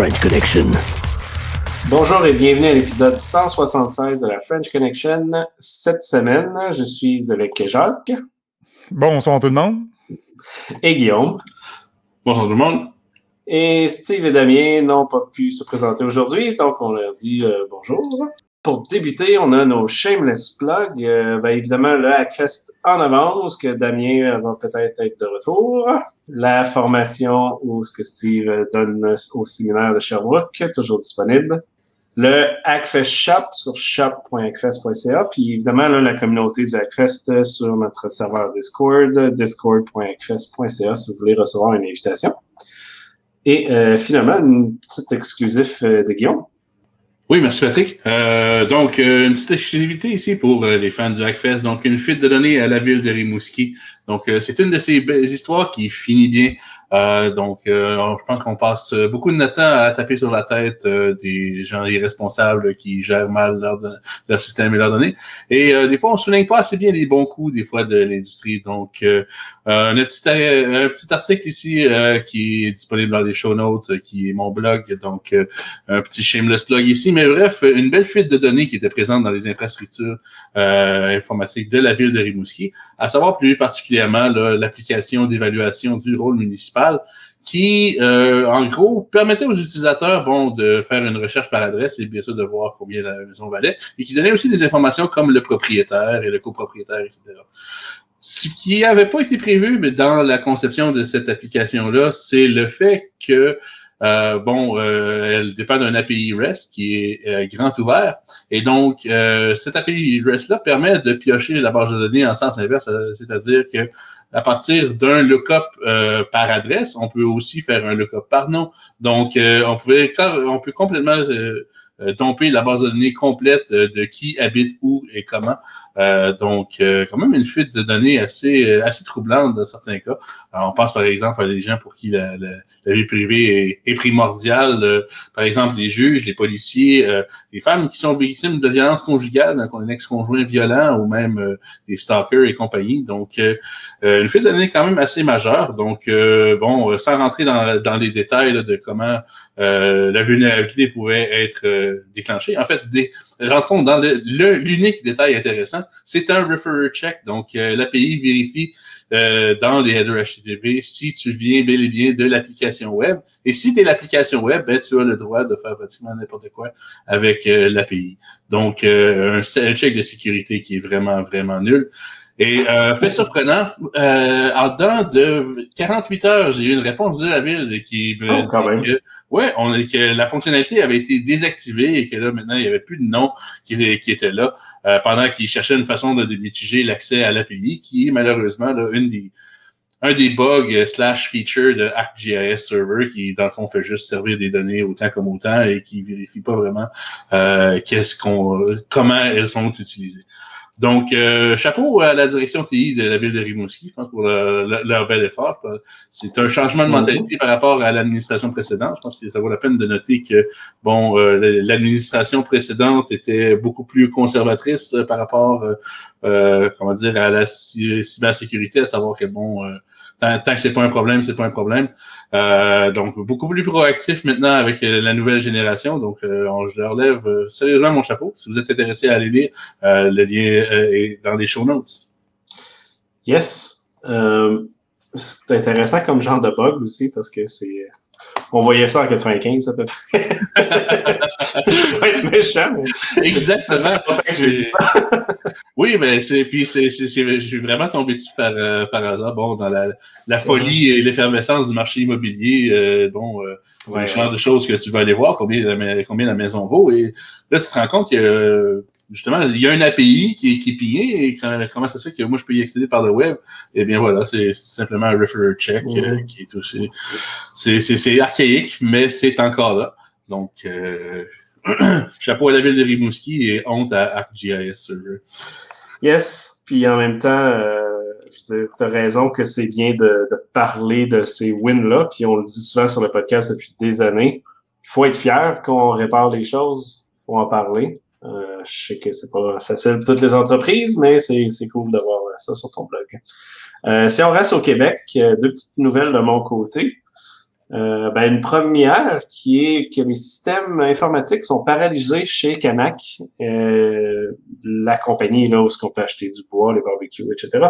The French Connection. Bonjour et bienvenue à l'épisode 176 de la French Connection. Cette semaine, je suis avec Jacques. Bonsoir tout le monde. Et Guillaume. Bonjour tout le monde. Et Steve et Damien n'ont pas pu se présenter aujourd'hui, donc on leur dit euh, bonjour. Pour débuter, on a nos shameless plugs. Euh, ben, évidemment, le Hackfest en avance, que Damien va peut-être être de retour. La formation où ce que Steve donne au séminaire de Sherbrooke, toujours disponible. Le Hackfest Shop sur shop.hackfest.ca. Puis évidemment, la communauté du Hackfest sur notre serveur Discord, discord.hackfest.ca si vous voulez recevoir une invitation. Et euh, finalement, une petite exclusif euh, de Guillaume. Oui, merci Patrick. Euh, donc, euh, une petite exclusivité ici pour euh, les fans du Hackfest. Donc, une fuite de données à la ville de Rimouski. Donc, c'est une de ces belles histoires qui finit bien. Donc, je pense qu'on passe beaucoup de temps à taper sur la tête des gens irresponsables qui gèrent mal leur, leur système et leurs données. Et des fois, on souligne pas assez bien les bons coups des fois de l'industrie. Donc, un, petit, un petit article ici qui est disponible dans les show notes, qui est mon blog. Donc, un petit shameless blog ici. Mais bref, une belle fuite de données qui était présente dans les infrastructures informatiques de la ville de Rimouski, à savoir plus particulièrement l'application d'évaluation du rôle municipal qui, euh, en gros, permettait aux utilisateurs, bon, de faire une recherche par adresse et bien sûr de voir combien la maison valait, et qui donnait aussi des informations comme le propriétaire et le copropriétaire, etc. Ce qui n'avait pas été prévu mais dans la conception de cette application-là, c'est le fait que euh, bon, euh, elle dépend d'un API REST qui est grand ouvert. Et donc, cet API REST-là permet de piocher la base de données en sens inverse, c'est-à-dire que à partir d'un lookup par adresse, on peut aussi faire un lookup par nom. Donc, on, pouvait, on peut complètement domper la base de données complète de qui habite où et comment. donc, quand même une fuite de données assez, assez troublante dans certains cas. on pense par exemple à des gens pour qui la, la la vie privée est, primordiale. Euh, par exemple, les juges, les policiers, euh, les femmes qui sont victimes de violences conjugales, un ex-conjoint violent ou même euh, des stalkers et compagnie. Donc, le fait de quand même assez majeur. Donc, bon, sans rentrer dans, dans les détails de comment la vulnérabilité pouvait être déclenchée. En fait, des, rentrons dans l'unique détail intéressant, c'est un referrer check. Donc, l'API vérifie euh, dans les headers HTTP si tu viens bel et bien de l'application web. Et si tu es l'application web, ben, tu as le droit de faire pratiquement n'importe quoi avec euh, l'API. Donc, euh, un, check de sécurité qui est vraiment, vraiment nul. Et euh, fait surprenant, euh, en dedans de 48 heures, j'ai eu une réponse de la ville qui me oh, dit que ouais, que la fonctionnalité avait été désactivée et que là maintenant il y avait plus de nom qui, était là euh, pendant qu'ils cherchaient une façon de mitiger l'accès à l'API, qui est malheureusement là, une des un des bugs slash features de ArcGIS Server qui, dans le fond, fait juste servir des données autant comme autant et qui vérifie pas vraiment euh, qu'est-ce qu'on comment elles sont utilisées. Donc, euh, chapeau à la direction TI de la ville de Rimouski pour leur bel effort. C'est un changement de mentalité par rapport à l'administration précédente. Je pense que ça vaut la peine de noter que, bon, euh, l'administration précédente était beaucoup plus conservatrice par rapport, euh, comment dire, à la cybersécurité, à savoir que, bon, Tant, que c'est pas un problème, c'est pas un problème. Euh, donc, beaucoup plus proactif maintenant avec euh, la nouvelle génération. Donc, euh, je leur lève sérieusement mon chapeau. Si vous êtes intéressé à aller lire, le lien est dans les show notes. Yes. c'est intéressant comme genre de bug aussi parce que c'est on voyait ça en 95 à peu près. je vais être méchant, mais... Exactement. oui, mais c'est puis c'est je suis vraiment tombé dessus par, euh, par hasard. Bon, dans la, la folie et l'effervescence du marché immobilier, euh, bon, euh, c'est le genre de choses que tu vas aller voir combien la, combien la maison vaut et là tu te rends compte que justement, il y a un API qui est, qui est pigné et comment ça se fait que moi je peux y accéder par le web? Eh bien voilà, c'est tout simplement un referrer check euh, mhm. qui est aussi. C'est archaïque, mais c'est encore là. Donc euh, chapeau à la ville de Rimouski et honte à ArcGIS Server. Yes, puis en même temps, euh, tu as raison que c'est bien de, de, parler de ces wins-là, puis on le dit souvent sur le podcast depuis des années. Il faut être fier qu'on répare les choses, il faut en parler. Euh, je sais que c'est pas facile pour toutes les entreprises, mais c'est, cool de voir ça sur ton blog. Euh, si on reste au Québec, deux petites nouvelles de mon côté. Euh, ben, une première qui est que les systèmes informatiques sont paralysés chez Canac, euh, la compagnie là où ce qu'on peut acheter du bois, les barbecues, etc.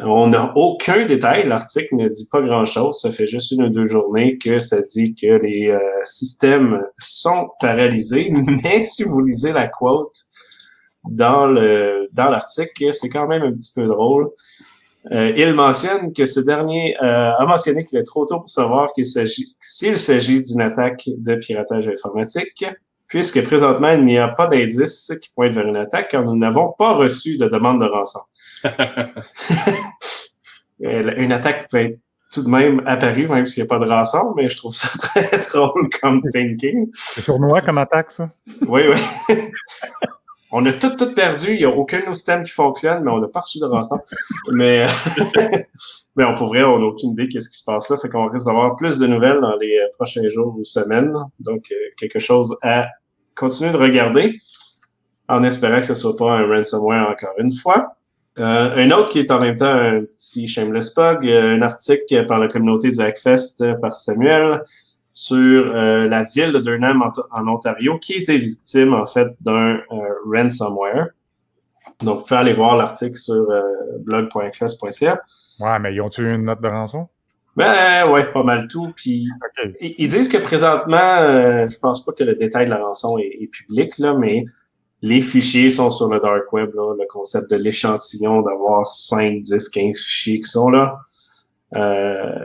On n'a aucun détail. L'article ne dit pas grand-chose. Ça fait juste une ou deux journées que ça dit que les euh, systèmes sont paralysés. Mais si vous lisez la quote dans le dans l'article, c'est quand même un petit peu drôle. Euh, il mentionne que ce dernier euh, a mentionné qu'il est trop tôt pour savoir qu'il s'agit s'il s'agit d'une attaque de piratage informatique, puisque présentement il n'y a pas d'indices qui pointent vers une attaque car nous n'avons pas reçu de demande de rançon. une attaque peut être tout de même apparue, même s'il n'y a pas de rançon, mais je trouve ça très drôle comme thinking. C'est sournois comme attaque, ça? Oui, oui. on a tout, tout perdu. Il n'y a aucun de nos systèmes qui fonctionne, mais on n'a pas reçu de rançon. mais, mais on pourrait, on n'a aucune idée qu'est-ce qui se passe là. Fait qu'on risque d'avoir plus de nouvelles dans les euh, prochains jours ou semaines. Donc, euh, quelque chose à continuer de regarder en espérant que ce soit pas un ransomware encore une fois. Euh, un autre qui est en même temps un petit shameless bug, euh, un article par la communauté du Hackfest euh, par Samuel sur euh, la ville de Durham en, Ontario qui était victime en fait d'un ransomware. Donc, vous pouvez aller voir l'article sur blog.hackfest.ca. Ouais, mais ils ont eu une note de rançon? Ben ouais, pas mal tout. Puis ils, disent que présentement, je pense pas que le détail de la rançon est, est public là, mais les fichiers sont sur le dark web, le concept de l'échantillon, d'avoir 5, 10, 15 fichiers qui sont là. Euh,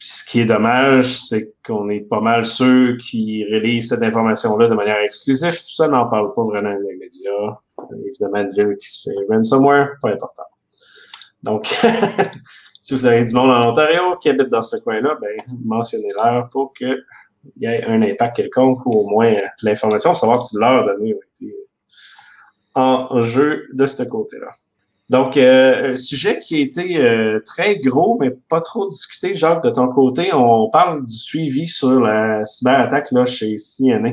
ce qui est dommage, c'est qu'on est pas mal ceux qui relisent cette information-là de manière exclusive. Tout ça n'en parle pas vraiment dans les médias. Évidemment, une ville qui se fait ransomware, pas important. Donc, si vous avez du monde en Ontario qui habite dans ce coin-là, ben, mentionnez-leur pour qu'il y ait un impact quelconque ou au moins l'information, savoir si l'heure donnée a été en jeu de ce côté-là. Donc, euh, sujet qui a été euh, très gros, mais pas trop discuté, Jacques, de ton côté, on parle du suivi sur la cyberattaque là, chez CNA.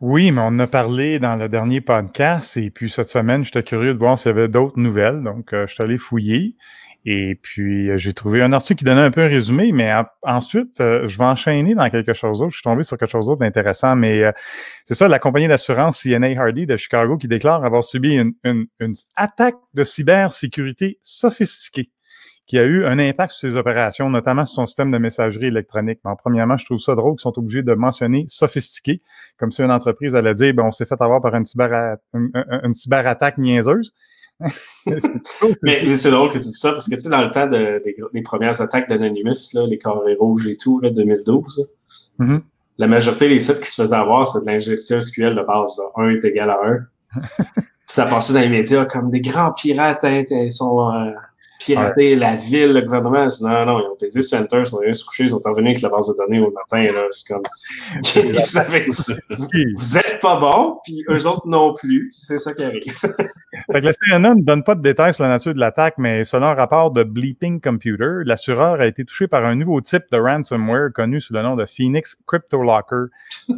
Oui, mais on a parlé dans le dernier podcast et puis cette semaine, j'étais curieux de voir s'il y avait d'autres nouvelles, donc euh, je suis allé fouiller. Et puis, euh, j'ai trouvé un article qui donnait un peu un résumé, mais ensuite, euh, je vais enchaîner dans quelque chose d'autre. Je suis tombé sur quelque chose d'autre d'intéressant, mais euh, c'est ça, la compagnie d'assurance CNA Hardy de Chicago qui déclare avoir subi une, une, une, attaque de cybersécurité sophistiquée qui a eu un impact sur ses opérations, notamment sur son système de messagerie électronique. En premièrement, je trouve ça drôle qu'ils sont obligés de mentionner sophistiqué, comme si une entreprise allait dire, ben, on s'est fait avoir par une, cyber, une, une cyberattaque niaiseuse. mais c'est drôle que tu dis ça parce que tu sais, dans le temps de, des, premières attaques d'Anonymous, les carrés rouges et tout, là, 2012, mm-hmm. la majorité des sites qui se faisaient avoir, c'est de l'injection SQL de base. Là. 1 est égal à 1. ça passait dans les médias comme des grands pirates, hein, ils sont euh, pirater la ville, le gouvernement. non, non, ils ont pesé sur Enter, ils sont venus se coucher, ils sont revenus avec la base de données au matin. Là, c'est comme, vous, avez, vous êtes pas bon, puis eux autres non plus. C'est ça qui arrive. fait que la CNN ne donne pas de détails sur la nature de l'attaque, mais selon un rapport de Bleeping Computer, l'assureur a été touché par un nouveau type de ransomware connu sous le nom de Phoenix Crypto Locker,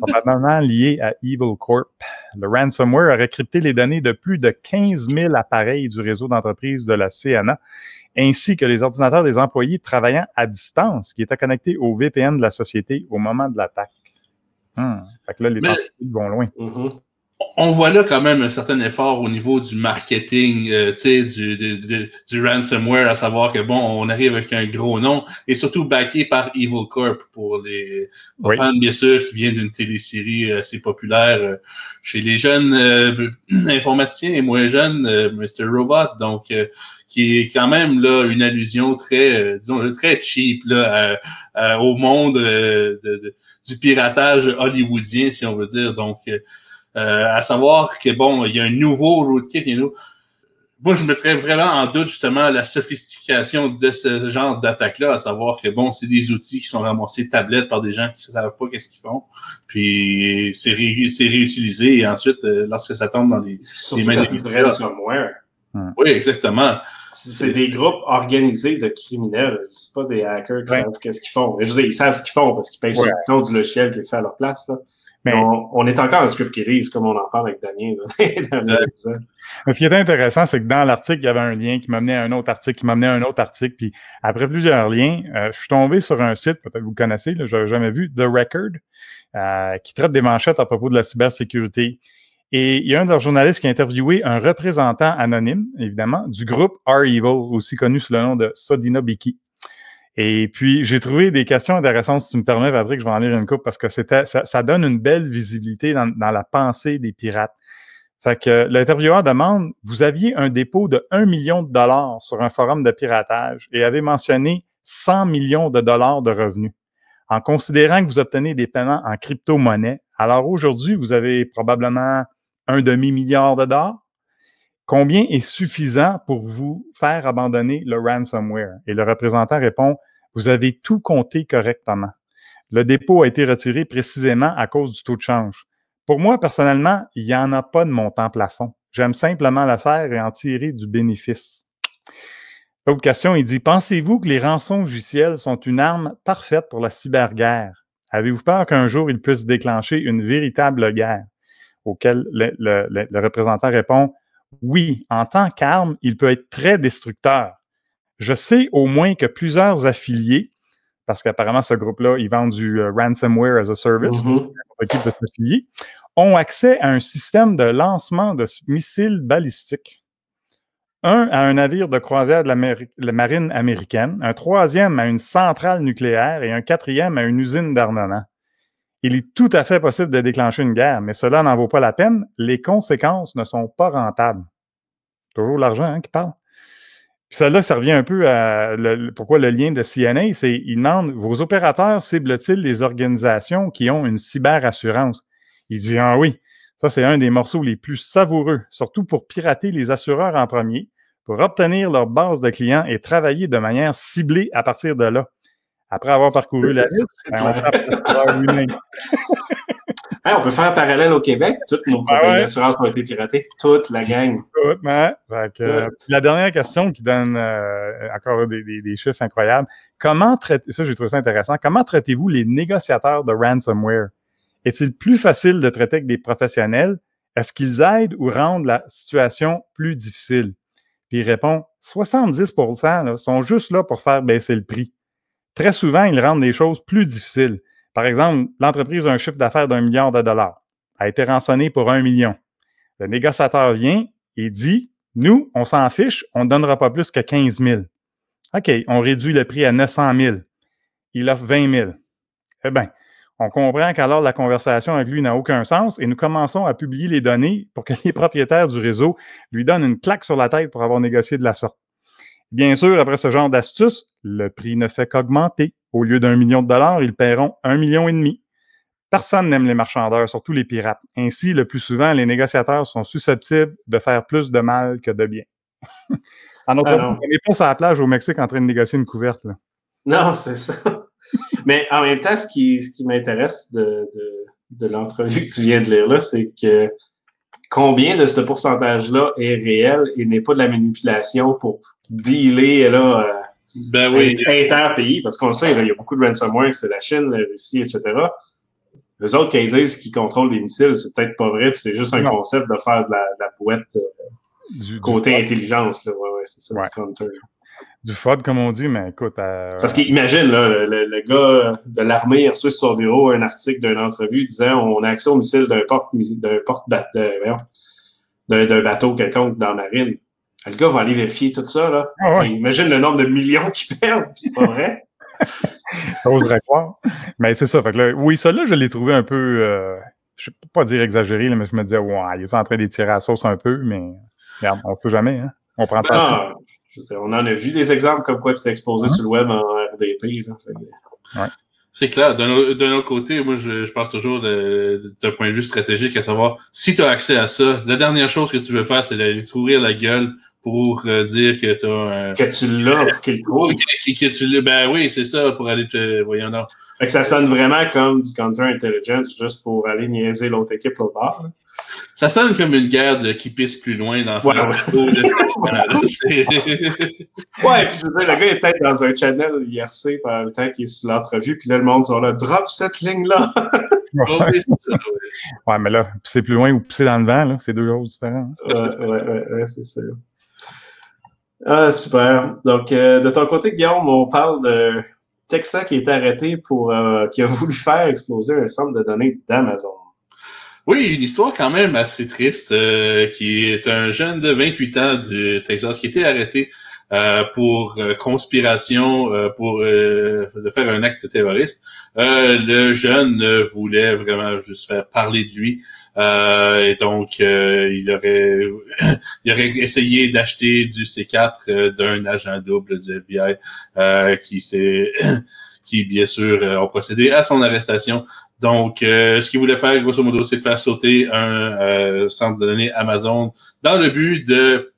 probablement lié à Evil Corp. Le ransomware aurait crypté les données de plus de 15 000 appareils du réseau d'entreprise de la CNA ainsi que les ordinateurs des employés travaillant à distance qui étaient connectés au VPN de la société au moment de l'attaque. Hmm. Fait que là, les Mais, vont loin. Mm-hmm. On voit là quand même un certain effort au niveau du marketing, euh, du, du, du ransomware, à savoir que bon, on arrive avec un gros nom et surtout backé par Evil Corp pour les fans bien sûr qui viennent d'une télésérie assez populaire euh, chez les jeunes euh, informaticiens et moins jeunes, Mr. Robot. Donc qui est quand même là une allusion très, euh, disons, très cheap là, au monde euh, de, du piratage hollywoodien, si on veut dire. Donc, euh, à savoir que bon, il y a un nouveau rootkit, il y a moi, je me ferais vraiment en doute justement la sophistication de ce genre d'attaque-là, à savoir que bon, c'est des outils qui sont ramassés tablettes par des gens qui ne savent pas qu'est-ce qu'ils font, puis c'est réutilisé et ensuite, lorsque ça tombe dans les, les mains des Oui, exactement. C'est des groupes organisés de criminels. C'est pas des hackers qui savent qu'est-ce qu'ils font. Je veux dire, ils savent ce qu'ils font parce qu'ils payent sur le du logiciel qui est fait à leur place. Là. Mais on, on, est encore en script qui lise, comme on en parle avec Damien. Ce qui était intéressant, c'est que dans l'article, il y avait un lien qui m'amenait à un autre article, qui m'amenait à un autre article. Puis après plusieurs liens, euh, je suis tombé sur un site, peut-être que vous connaissez, je n'avais jamais vu, The Record, euh, qui traite des manchettes à propos de la cybersécurité. Et il y a un de leurs journalistes qui a interviewé un représentant anonyme, évidemment, du groupe R-Evil, aussi connu sous le nom de Sodina Biki. Et puis, j'ai trouvé des questions intéressantes, si tu me permets, Patrick, je vais en lire une coupe parce que c'était, ça, ça, donne une belle visibilité dans, dans, la pensée des pirates. Fait que l'intervieweur demande, vous aviez un dépôt de 1 million de dollars sur un forum de piratage et avez mentionné 100 millions de dollars de revenus. En considérant que vous obtenez des paiements en crypto-monnaie, alors aujourd'hui, vous avez probablement un demi-milliard de dollars? Combien est suffisant pour vous faire abandonner le ransomware? Et le représentant répond, vous avez tout compté correctement. Le dépôt a été retiré précisément à cause du taux de change. Pour moi, personnellement, il n'y en a pas de montant plafond. J'aime simplement la faire et en tirer du bénéfice. Autre question, il dit, pensez-vous que les rançons logiciels sont une arme parfaite pour la cyberguerre? Avez-vous peur qu'un jour ils puissent déclencher une véritable guerre? Auquel le représentant répond, oui, en tant qu'arme, il peut être très destructeur. Je sais au moins que plusieurs affiliés, parce qu'apparemment ce groupe-là, ils vendent du euh, ransomware as a service, mm -hmm. ont accès à un système de lancement de missiles balistiques. Un à un navire de croisière de la marine américaine, un troisième à une centrale nucléaire et un quatrième à une usine d'armement. Il est tout à fait possible de déclencher une guerre, mais cela n'en vaut pas la peine. Les conséquences ne sont pas rentables. Toujours l'argent hein, qui parle. Puis celle-là, ça revient un peu à pourquoi le lien de CNA, c'est il demande vos opérateurs ciblent-ils les organisations qui ont une cyberassurance? Il dit Ah oui, ça c'est un des morceaux les plus savoureux, surtout pour pirater les assureurs en premier, pour obtenir leur base de clients et travailler de manière ciblée à partir de là. Après avoir parcouru la liste, ben, on frappe lui-même. Hey, on peut faire un parallèle au Québec. Toutes nos compagnies ah d'assurance ont été piratées. Toute la gang. Toute, hein? que, La dernière question qui donne euh, encore des, des, des, chiffres incroyables. Comment traitez, ça j'ai trouvé ça intéressant, comment traitez-vous les négociateurs de ransomware? Est-il plus facile de traiter avec des professionnels? Est-ce qu'ils aident ou rendent la situation plus difficile? Puis il répond, 70 là, sont juste là pour faire baisser le prix. Très souvent, ils rendent les choses plus difficiles. Par exemple, l'entreprise a un chiffre d'affaires d'un milliard de dollars, a été rançonnée pour un million. Le négociateur vient et dit, nous, on s'en fiche, on ne donnera pas plus que 15 000. OK, on réduit le prix à 900 000. Il offre 20 000. Eh bien, on comprend qu'alors la conversation avec lui n'a aucun sens et nous commençons à publier les données pour que les propriétaires du réseau lui donnent une claque sur la tête pour avoir négocié de la sorte. Bien sûr, après ce genre d'astuce, le prix ne fait qu'augmenter. Au lieu d'un million de dollars, ils paieront un million et demi. Personne n'aime les marchandeurs, surtout les pirates. Ainsi, le plus souvent, les négociateurs sont susceptibles de faire plus de mal que de bien. en autre ah on n'est pas sur la plage au Mexique en train de négocier une couverte. Là. Non, c'est ça. Mais en même temps, ce qui, ce qui m'intéresse de, de, de l'entrevue que tu viens de lire là, c'est que combien de ce pourcentage-là est réel et n'est pas de la manipulation pour dealer là, euh, ben oui. inter-pays, parce qu'on le sait, il y a beaucoup de ransomware, c'est la Chine, la Russie, etc. Les autres qui disent qu'ils contrôlent les missiles, c'est peut-être pas vrai, puis c'est juste un concept de faire de la, de la bouette euh, du, côté du intelligence. Là. Ouais, ouais, c'est ça, ouais. du counter. Du FOD, comme on dit, mais écoute. Euh, Parce qu'imagine, le, le, gars de l'armée a reçu sur son bureau un article d'une entrevue disant on a accès au missile d'un porte d'un porte d'un bateau quelconque dans la marine. Le gars va aller vérifier tout ça, là. Ah ouais. Imagine le nombre de millions qu'il perd, c'est pas vrai. J'oserais croire. Mais c'est ça. Fait que là, oui, ça là, je l'ai trouvé un peu, euh, je peux pas dire exagéré, là, mais je me disais, ouais, il est en train d'étirer la sauce un peu, mais regarde, on sait jamais, hein. On prend pas. On en a vu des exemples comme quoi tu t'es exposé sur le web en RDP. Là. Ouais. C'est clair. D'un autre côté, moi, je, je pense toujours d'un point de vue stratégique, à savoir, si tu as accès à ça, la dernière chose que tu veux faire, c'est d'aller t'ouvrir la gueule pour euh, dire que tu as euh, Que tu l'as, pour qu'il trouve. Que, que, tu l'as. Ben oui, c'est ça, pour aller te. Voyons donc. Fait que ça sonne vraiment comme du counter-intelligence juste pour aller niaiser l'autre équipe l'autre bord. Hein. Ça sonne comme une guerre de qui pisse plus loin dans ouais, ouais. ouais, puis je veux dire, le gars est peut-être dans un channel IRC pendant le temps qu'il est sur l'entrevue, puis là, le monde sont là, drop cette ligne-là. ouais, mais là, c'est plus loin ou pousser dans le vent, c'est deux choses différentes. Ouais, ouais, ouais, ouais c'est ça. Ah, super. Donc, euh, de ton côté, Guillaume, on parle de Texas qui a été arrêté pour, euh, qui a voulu faire exploser un centre de données d'Amazon. Oui, une histoire quand même assez triste, euh, qui est un jeune de 28 ans du Texas qui été arrêté euh, pour euh, conspiration, pour de faire un acte terroriste. le jeune voulait vraiment juste faire parler de lui. et donc, il aurait il aurait essayé d'acheter du C4 d'un agent double du FBI qui s'est qui, bien sûr, ont procédé à son arrestation. Donc, ce qu'il voulait faire, grosso modo, c'est de faire sauter un centre de données Amazon dans le but de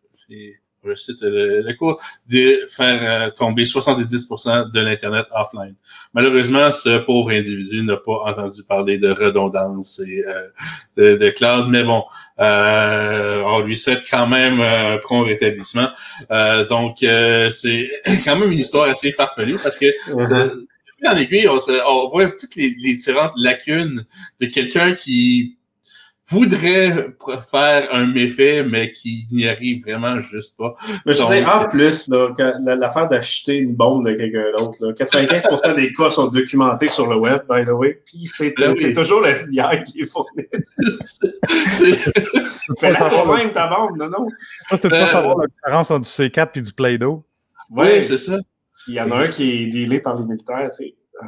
je cite le, cours, de faire euh, tomber 70% de l'Internet offline. Malheureusement, ce pauvre individu n'a pas entendu parler de redondance et euh, de, cloud, mais bon, euh, on lui souhaite quand même un prompt rétablissement. donc, c'est quand même une histoire assez farfelue parce que mm-hmm. En aiguille, on, on voit toutes les, les différentes lacunes de quelqu'un qui voudrait faire un méfait, mais qui n'y arrive vraiment juste pas. Mais je sais, en plus, l'affaire d'acheter une bombe de quelqu'un d'autre, 95% des cas sont documentés sur le web, by the way, puis c'est ben toujours la filière qui est fournie. Fais-la toi-même, ta bombe, non, non? Tu peux pas savoir la différence entre du C4 et du Play-Doh. Oui, c'est ça. Il y en a un qui est dealé par les militaires, c'est... Ah.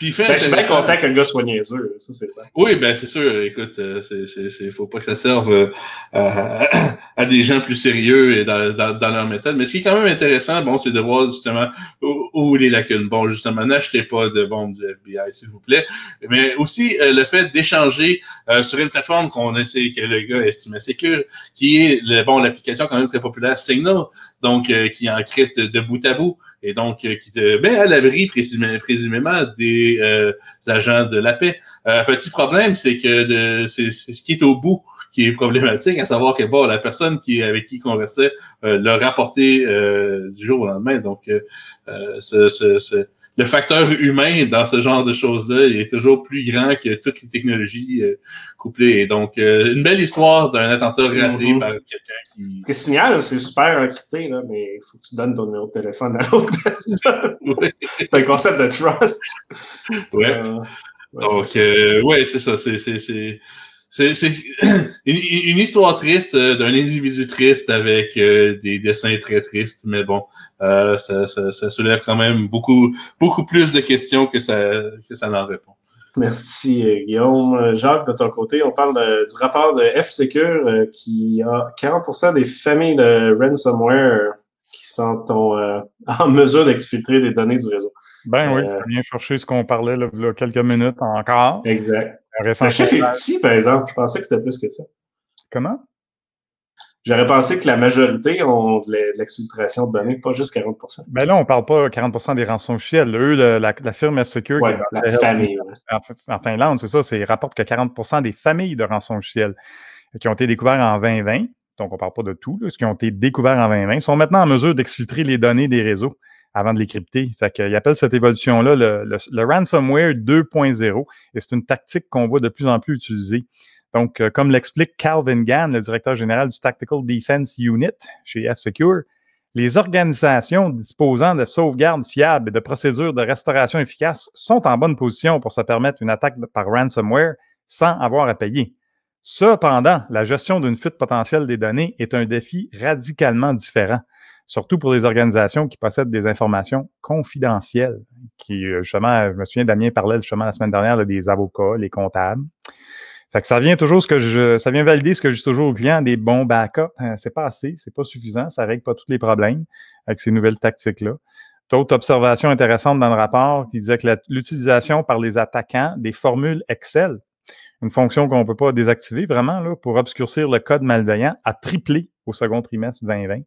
Puis ben, je suis bien content que le gars soit niaiseux, ça c'est vrai. Oui, ben c'est sûr. Écoute, euh, c'est, c'est, faut pas que ça serve euh, à, des gens plus sérieux et dans, dans, leur méthode. Mais ce qui est quand même intéressant, bon, c'est de voir justement où, les lacunes. Bon, justement, n'achetez pas de bombes du FBI, s'il vous plaît. Mais aussi euh, le fait d'échanger sur une plateforme qu'on essaie, que le gars estimait sécure, qui est le, bon l'application quand même très populaire Signal, donc qui encrypte de bout à bout et donc euh, qui te met à l'abri présumément des euh, agents de la paix. Euh, petit problème, c'est que c'est ce qui est au bout qui est problématique, à savoir que bon, la personne qui avec qui conversait l'a rapporté du jour au lendemain. Donc, ce, ce, le facteur humain dans ce genre de choses-là est toujours plus grand que toutes les technologies euh, couplées. Donc, euh, une belle histoire d'un attentat raté mm-hmm. par quelqu'un qui... Le signal, c'est super encrypté, là, mais il faut que tu donnes ton numéro de téléphone à l'autre personne. c'est un concept de trust. Ouais. Euh, donc, ouais, c'est ça. C'est c'est une, histoire triste euh, d'un individu triste avec euh, des dessins très tristes, mais bon, euh, ça, ça, ça, soulève quand même beaucoup, beaucoup plus de questions que ça, que ça n'en répond. Merci Guillaume. Jacques, de ton côté, on parle du rapport de F-Secure qui a 40% des familles de ransomware qui sont en, mesure d'exfiltrer des données du réseau. Ben oui, bien chercher ce qu'on parlait là, là, quelques minutes encore. Exact. Le chiffre est petit, par exemple. Je pensais que c'était plus que ça. Comment? J'aurais pensé que la majorité ont de l'exfiltration de données, pas juste 40% Ben là, on ne parle pas 40% des rançons officielles. Eux, la, firme F-Secure, ouais, la famille, en, Finlande, c'est ça, ils rapportent que 40% des familles de rançons officielles qui ont été découvertes en 2020, donc on ne parle pas de tout, ce qui ont été découverts en 2020, sont maintenant en mesure d'exfiltrer les données des réseaux avant de les crypter. Fait qu'ils appellent cette évolution-là le, ransomware 2.0 et c'est une tactique qu'on voit de plus en plus utilisée. Donc, euh, comme l'explique Calvin Gann, le directeur général du Tactical Defense Unit chez F-Secure, les organisations disposant de sauvegardes fiables et de procédures de restauration efficaces sont en bonne position pour se permettre une attaque par ransomware sans avoir à payer. Cependant, la gestion d'une fuite potentielle des données est un défi radicalement différent surtout pour les organisations qui possèdent des informations confidentielles, qui, euh, justement, je me souviens, Damien parlait justement la semaine dernière des avocats, les comptables. Ça vient toujours ce que ça vient valider ce que je dis toujours aux clients, des bons backups. Euh, c'est pas assez, c'est pas suffisant, ça règle pas tous les problèmes avec ces nouvelles tactiques-là. D'autres observations intéressantes dans le rapport qui disait que l'utilisation par les attaquants des formules Excel, une fonction qu'on ne peut pas désactiver vraiment là, pour obscurcir le code malveillant, a triplé au second trimestre 2020.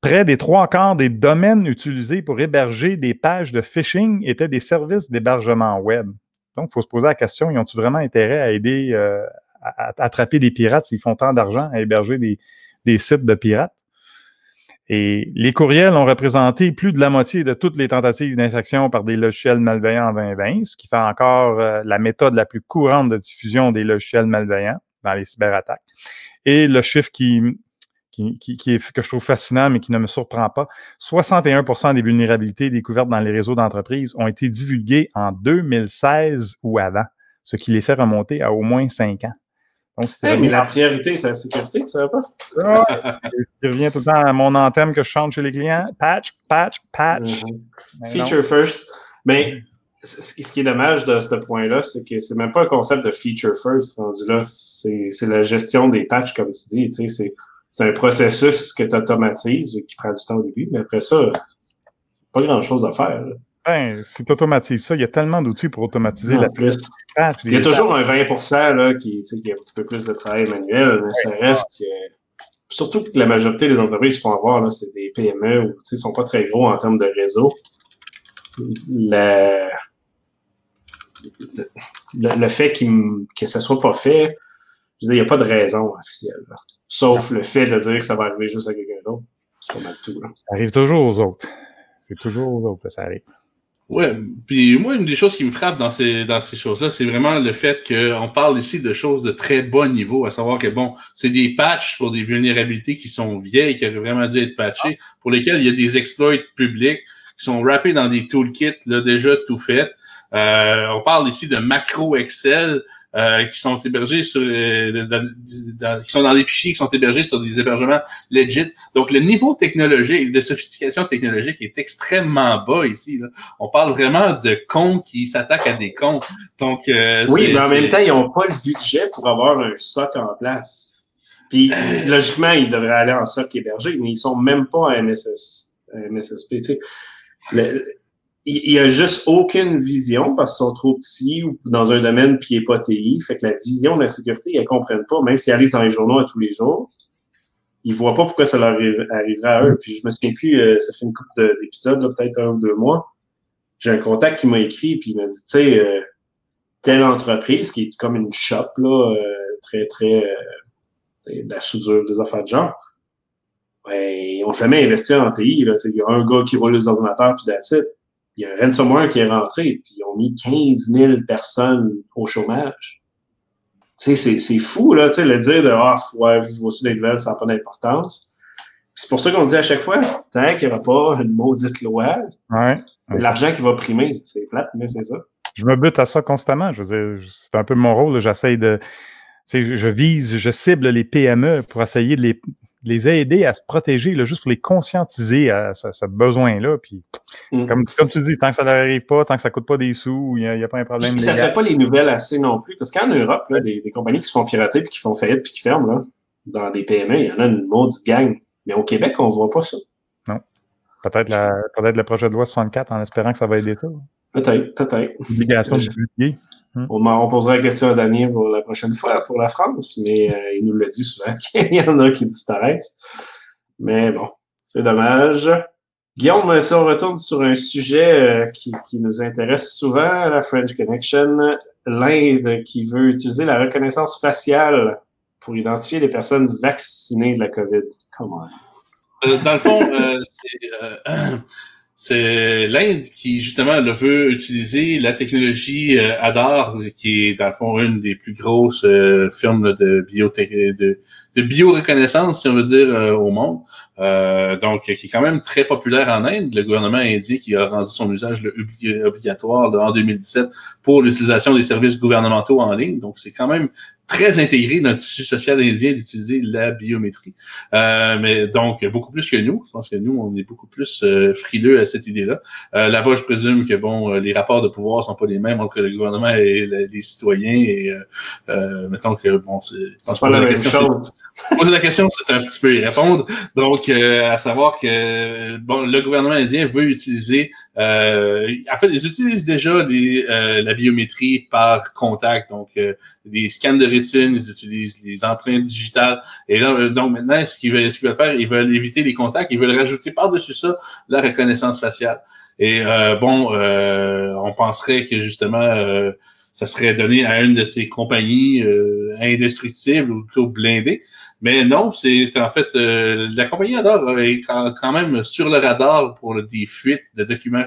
Près des trois quarts des domaines utilisés pour héberger des pages de phishing étaient des services d'hébergement web. Donc, il faut se poser la question, ils ont-ils vraiment intérêt à aider euh, à, attraper des pirates s'ils font tant d'argent à héberger des, sites de pirates? Et les courriels ont représenté plus de la moitié de toutes les tentatives d'infection par des logiciels malveillants en 2020, ce qui fait encore euh, la méthode la plus courante de diffusion des logiciels malveillants dans les cyberattaques. Et le chiffre qui, qui, qui, est, que je trouve fascinant, mais qui ne me surprend pas, 61% des vulnérabilités découvertes dans les réseaux d'entreprises ont été divulguées en 2016 ou avant, ce qui les fait remonter à au moins 5 ans. Donc, mais la priorité, c'est la sécurité, tu sais pas? Ah, ce revient tout le temps à mon antenne que je chante chez les clients. Patch, patch, patch. Mm-hmm. Feature first. Mais ce qui est dommage de ce point-là, c'est que c'est même pas un concept de feature first rendu là. C'est la gestion des patchs, comme tu dis. Tu sais, c'est un processus que tu automatises qui prend du temps au début, mais après ça, pas grand-chose à faire. Ben, si tu automatises ça, il y a tellement d'outils pour automatiser la plus. il y a toujours un 20 là, qui, qui a un petit peu plus de travail manuel, mais ça reste que. Surtout que la majorité des entreprises se font avoir, c'est des PME ou ne sont pas très gros en termes de réseau. Le, le, fait que ça soit pas fait, je veux dire, il n'y a pas de raison officielle. Sauf le fait de dire que ça va arriver juste à quelqu'un d'autre. C'est pas mal tout. Là. Ça arrive toujours aux autres. C'est toujours aux autres que ça arrive. Ouais, puis moi, une des choses qui me frappe dans ces, dans ces choses-là, c'est vraiment le fait qu'on parle ici de choses de très bas niveau, à savoir que, bon, c'est des patchs pour des vulnérabilités qui sont vieilles, qui auraient vraiment dû être patchées, pour lesquels il y a des exploits publics qui sont wrappés dans des toolkits là, déjà tout faits. Euh, on parle ici de macro Excel euh, qui sont hébergés sur, euh, qui sont dans des fichiers qui sont hébergés sur des hébergements legit. Donc, le niveau technologique, de sophistication technologique est extrêmement bas ici. Là. On parle vraiment de cons qui s'attaquent à des cons. Donc, euh, oui, mais en même temps, ils n'ont pas le budget pour avoir un SOC en place. Puis, logiquement, ils devraient aller en SOC hébergé, mais ils sont même pas à MSS, MSSP. Tu sais. Le, il n'y a juste aucune vision parce qu'ils sont trop petits ou dans un domaine il n'est pas TI. Fait que la vision de la sécurité, ils ne comprennent pas, même s'ils arrivent dans les journaux à tous les jours. Ils ne voient pas pourquoi ça leur arriverait à eux. Puis je me souviens plus, euh, ça fait une couple d'épisodes, peut-être un ou deux mois. J'ai un contact qui m'a écrit puis il m'a dit, tu sais, euh, telle entreprise qui est comme une shop, là, euh, très, très de la soudure, des affaires de genre. Ben, ils n'ont jamais investi en TI. Il y a un gars qui roule les ordinateurs puis that's il y a un ransomware qui est rentré, puis ils ont mis 15 000 personnes au chômage. Tu sais, c'est fou, là, tu sais, le dire de « Ah, ouais, je vois aussi des nouvelles, ça n'a pas d'importance ». C'est pour ça qu'on dit à chaque fois, tant qu'il n'y aura pas une maudite loi, ouais. c'est l'argent qui va primer. C'est plate, mais c'est ça. Je me bute à ça constamment. Je veux dire, c'est un peu mon rôle. J'essaie de... Tu sais, je vise, je cible les PME pour essayer de les, les aider à se protéger, là, juste pour les conscientiser à ce, besoin-là. Puis, mm. comme, comme, tu dis, tant que ça n'arrive pas, tant que ça ne coûte pas des sous, il n'y a, pas un problème. ça ne fait pas les nouvelles assez non plus. Parce qu'en Europe, là, des, des, compagnies qui se font pirater puis qui font faillite puis qui ferment, là, dans les PME, il y en a une maudite gang. Mais au Québec, on ne voit pas ça. Non. Peut-être peut le projet de loi 64 en espérant que ça va aider ça. Peut-être, peut-être. Obligation de publier. Hmm. On, posera la question à Damien pour la prochaine fois pour la France, mais euh, il nous le dit souvent qu'il y en a qui disparaissent. Mais bon, c'est dommage. Guillaume, si on retourne sur un sujet euh, qui, nous intéresse souvent, la French Connection, l'Inde qui veut utiliser la reconnaissance faciale pour identifier les personnes vaccinées de la COVID. Comment? Euh, dans le fond, c'est c'est l'Inde qui justement veut utiliser la technologie euh, Adar, qui est dans le fond une des plus grosses euh, firmes de biotech de, de bioreconnaissance, si on veut dire, euh, au monde. Euh, donc, qui est quand même très populaire en Inde. Le gouvernement indien qui a rendu son usage obligatoire en 2017 pour l'utilisation des services gouvernementaux en ligne. Donc, c'est quand même très intégré dans le tissu social indien d'utiliser la biométrie. Euh, mais donc, beaucoup plus que nous. Je pense que nous, on est beaucoup plus euh, frileux à cette idée-là. Euh, Là-bas, je présume que bon, euh, les rapports de pouvoir sont pas les mêmes entre le gouvernement et les citoyens. Et euh, mettons que bon, c'est pas la, même chose. Poser la question, c'est un petit peu y répondre. Donc, à savoir que bon, le gouvernement indien veut utiliser euh, en fait, ils utilisent déjà les, euh, la biométrie par contact, donc euh, des scans de rétine, ils utilisent les empreintes digitales. Et là, euh, donc maintenant, ce qu'ils veulent, ce veulent faire, ils veulent éviter les contacts, ils veulent rajouter par-dessus ça la reconnaissance faciale. Et bon, on penserait que justement ça serait donné à une de ces compagnies indestructibles ou plutôt blindées. Mais non, c'est en fait la compagnie Adore est quand même sur le radar pour des fuites de documents